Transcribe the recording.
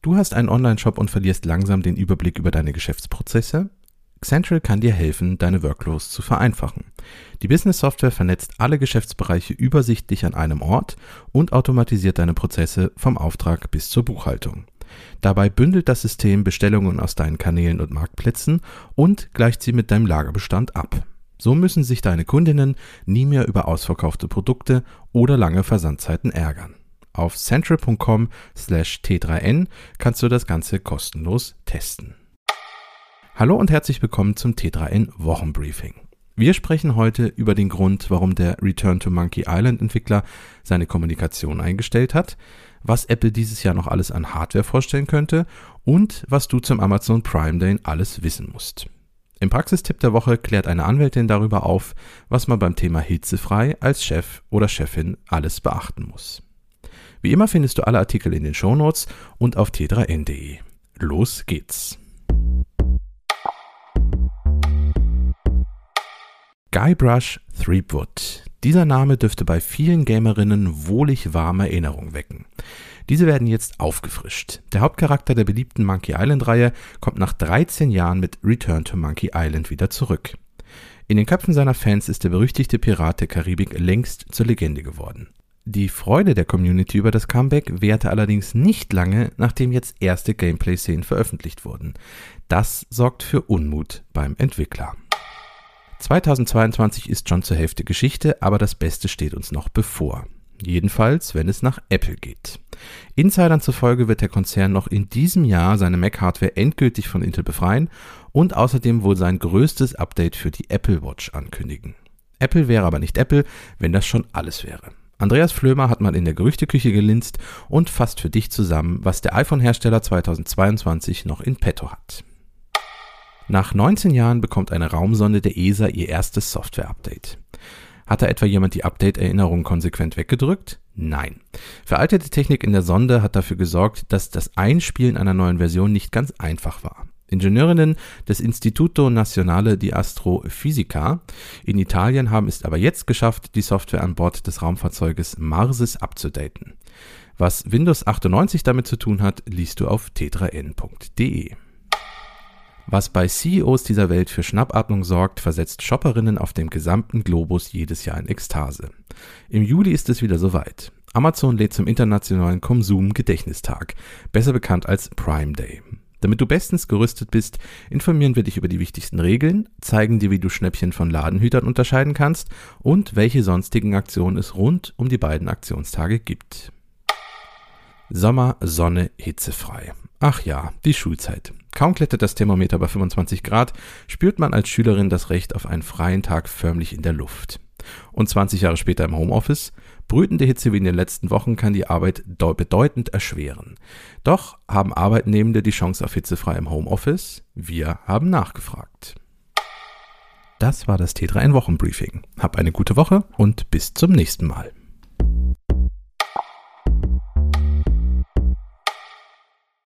Du hast einen Online-Shop und verlierst langsam den Überblick über deine Geschäftsprozesse? Central kann dir helfen, deine Workflows zu vereinfachen. Die Business-Software vernetzt alle Geschäftsbereiche übersichtlich an einem Ort und automatisiert deine Prozesse vom Auftrag bis zur Buchhaltung. Dabei bündelt das System Bestellungen aus deinen Kanälen und Marktplätzen und gleicht sie mit deinem Lagerbestand ab. So müssen sich deine Kundinnen nie mehr über ausverkaufte Produkte oder lange Versandzeiten ärgern. Auf central.com slash t3n kannst du das Ganze kostenlos testen. Hallo und herzlich willkommen zum T3N Wochenbriefing. Wir sprechen heute über den Grund, warum der Return to Monkey Island Entwickler seine Kommunikation eingestellt hat, was Apple dieses Jahr noch alles an Hardware vorstellen könnte und was du zum Amazon Prime Day alles wissen musst. Im Praxistipp der Woche klärt eine Anwältin darüber auf, was man beim Thema hitzefrei als Chef oder Chefin alles beachten muss. Wie immer findest du alle Artikel in den Shownotes und auf t3n.de. Los geht's! Guybrush Threepwood. Dieser Name dürfte bei vielen Gamerinnen wohlig warme Erinnerungen wecken. Diese werden jetzt aufgefrischt. Der Hauptcharakter der beliebten Monkey Island-Reihe kommt nach 13 Jahren mit Return to Monkey Island wieder zurück. In den Köpfen seiner Fans ist der berüchtigte Pirat der Karibik längst zur Legende geworden. Die Freude der Community über das Comeback währte allerdings nicht lange, nachdem jetzt erste Gameplay-Szenen veröffentlicht wurden. Das sorgt für Unmut beim Entwickler. 2022 ist schon zur Hälfte Geschichte, aber das Beste steht uns noch bevor. Jedenfalls, wenn es nach Apple geht. Insidern zufolge wird der Konzern noch in diesem Jahr seine Mac-Hardware endgültig von Intel befreien und außerdem wohl sein größtes Update für die Apple Watch ankündigen. Apple wäre aber nicht Apple, wenn das schon alles wäre. Andreas Flömer hat mal in der Gerüchteküche gelinst und fasst für dich zusammen, was der iPhone-Hersteller 2022 noch in petto hat. Nach 19 Jahren bekommt eine Raumsonde der ESA ihr erstes Software-Update. Hat da etwa jemand die Update-Erinnerung konsequent weggedrückt? Nein. Veraltete Technik in der Sonde hat dafür gesorgt, dass das Einspielen einer neuen Version nicht ganz einfach war. Ingenieurinnen des Instituto Nazionale di Astrofisica in Italien haben es aber jetzt geschafft, die Software an Bord des Raumfahrzeuges Marses abzudaten. Was Windows 98 damit zu tun hat, liest du auf t3n.de. Was bei CEOs dieser Welt für Schnappatmung sorgt, versetzt Shopperinnen auf dem gesamten Globus jedes Jahr in Ekstase. Im Juli ist es wieder soweit. Amazon lädt zum internationalen Konsum-Gedächtnistag, besser bekannt als Prime Day. Damit du bestens gerüstet bist, informieren wir dich über die wichtigsten Regeln, zeigen dir, wie du Schnäppchen von Ladenhütern unterscheiden kannst und welche sonstigen Aktionen es rund um die beiden Aktionstage gibt. Sommer, Sonne, hitzefrei. Ach ja, die Schulzeit. Kaum klettert das Thermometer bei 25 Grad, spürt man als Schülerin das Recht auf einen freien Tag förmlich in der Luft. Und 20 Jahre später im Homeoffice? Brütende Hitze wie in den letzten Wochen kann die Arbeit bedeutend erschweren. Doch haben Arbeitnehmende die Chance auf hitzefrei im Homeoffice? Wir haben nachgefragt. Das war das T3N Wochenbriefing. Hab eine gute Woche und bis zum nächsten Mal.